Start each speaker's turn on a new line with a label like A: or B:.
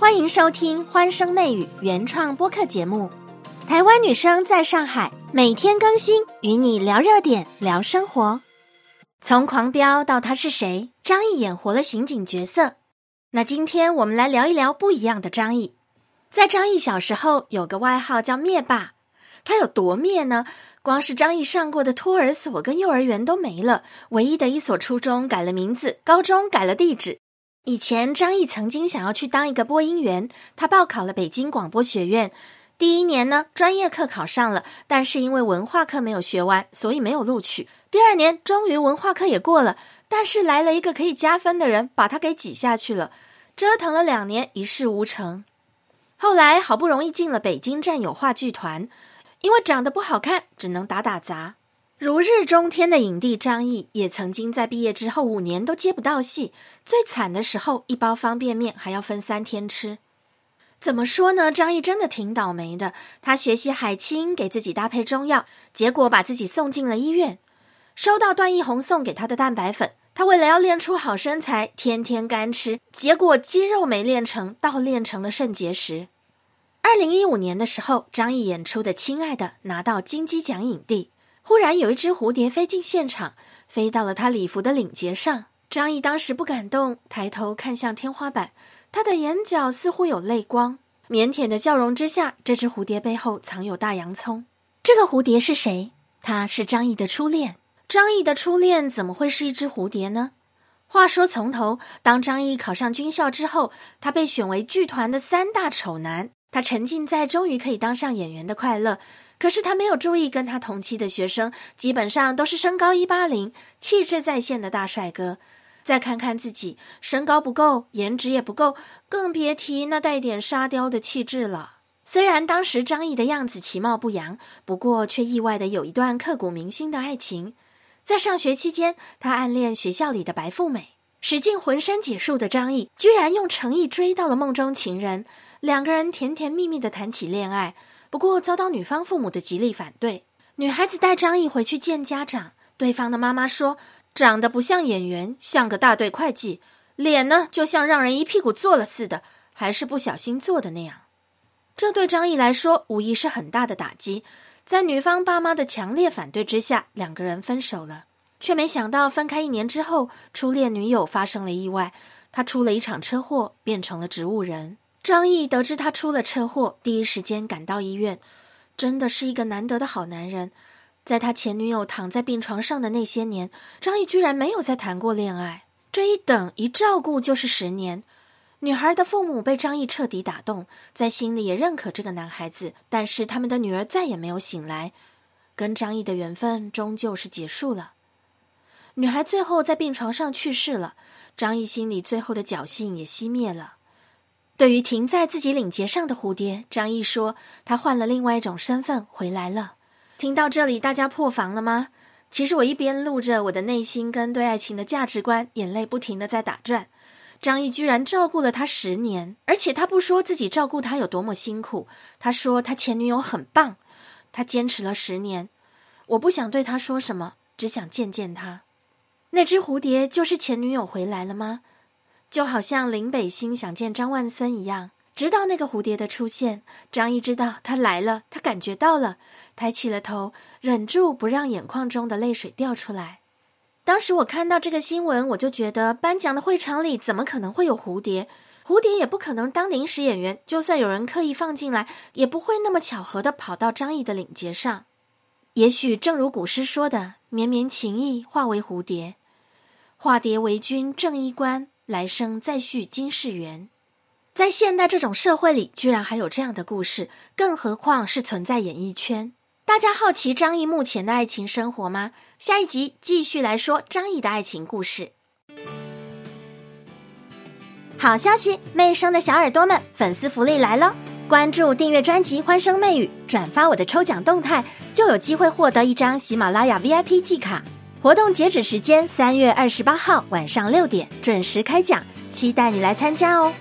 A: 欢迎收听《欢声媚语》原创播客节目。台湾女生在上海，每天更新，与你聊热点，聊生活。从狂飙到他是谁，张译演活了刑警角色。那今天我们来聊一聊不一样的张译。在张译小时候有个外号叫灭霸，他有多灭呢？光是张译上过的托儿所跟幼儿园都没了，唯一的一所初中改了名字，高中改了地址。以前张译曾经想要去当一个播音员，他报考了北京广播学院。第一年呢，专业课考上了，但是因为文化课没有学完，所以没有录取。第二年终于文化课也过了，但是来了一个可以加分的人，把他给挤下去了。折腾了两年，一事无成。后来好不容易进了北京战友话剧团，因为长得不好看，只能打打杂。如日中天的影帝张译也曾经在毕业之后五年都接不到戏，最惨的时候一包方便面还要分三天吃。怎么说呢？张译真的挺倒霉的。他学习海清，给自己搭配中药，结果把自己送进了医院。收到段奕宏送给他的蛋白粉，他为了要练出好身材，天天干吃，结果肌肉没练成，倒练成了肾结石。二零一五年的时候，张译演出的《亲爱的》拿到金鸡奖影帝。忽然有一只蝴蝶飞进现场，飞到了他礼服的领结上。张译当时不敢动，抬头看向天花板，他的眼角似乎有泪光。腼腆的笑容之下，这只蝴蝶背后藏有大洋葱。这个蝴蝶是谁？他是张译的初恋。张译的初恋怎么会是一只蝴蝶呢？话说从头，当张译考上军校之后，他被选为剧团的三大丑男。他沉浸在终于可以当上演员的快乐。可是他没有注意，跟他同期的学生基本上都是身高一八零、气质在线的大帅哥。再看看自己，身高不够，颜值也不够，更别提那带点沙雕的气质了。虽然当时张译的样子其貌不扬，不过却意外的有一段刻骨铭心的爱情。在上学期间，他暗恋学校里的白富美，使尽浑身解数的张译居然用诚意追到了梦中情人，两个人甜甜蜜蜜的谈起恋爱。不过遭到女方父母的极力反对，女孩子带张译回去见家长，对方的妈妈说长得不像演员，像个大队会计，脸呢就像让人一屁股坐了似的，还是不小心坐的那样。这对张译来说无疑是很大的打击，在女方爸妈的强烈反对之下，两个人分手了。却没想到分开一年之后，初恋女友发生了意外，他出了一场车祸，变成了植物人。张毅得知他出了车祸，第一时间赶到医院，真的是一个难得的好男人。在他前女友躺在病床上的那些年，张毅居然没有再谈过恋爱。这一等一照顾就是十年。女孩的父母被张毅彻底打动，在心里也认可这个男孩子，但是他们的女儿再也没有醒来，跟张毅的缘分终究是结束了。女孩最后在病床上去世了，张毅心里最后的侥幸也熄灭了。对于停在自己领结上的蝴蝶，张毅说：“他换了另外一种身份回来了。”听到这里，大家破防了吗？其实我一边录着我的内心跟对爱情的价值观，眼泪不停的在打转。张毅居然照顾了他十年，而且他不说自己照顾他有多么辛苦，他说他前女友很棒，他坚持了十年。我不想对他说什么，只想见见他。那只蝴蝶就是前女友回来了吗？就好像林北星想见张万森一样，直到那个蝴蝶的出现，张毅知道他来了，他感觉到了，抬起了头，忍住不让眼眶中的泪水掉出来。当时我看到这个新闻，我就觉得颁奖的会场里怎么可能会有蝴蝶？蝴蝶也不可能当临时演员，就算有人刻意放进来，也不会那么巧合的跑到张毅的领结上。也许正如古诗说的：“绵绵情意化为蝴蝶，化蝶为君正衣冠。”来生再续今世缘，在现代这种社会里，居然还有这样的故事，更何况是存在演艺圈。大家好奇张译目前的爱情生活吗？下一集继续来说张译的爱情故事。好消息，媚生的小耳朵们，粉丝福利来喽！关注订阅专辑《欢声媚语》，转发我的抽奖动态，就有机会获得一张喜马拉雅 VIP 季卡。活动截止时间三月二十八号晚上六点准时开奖，期待你来参加哦。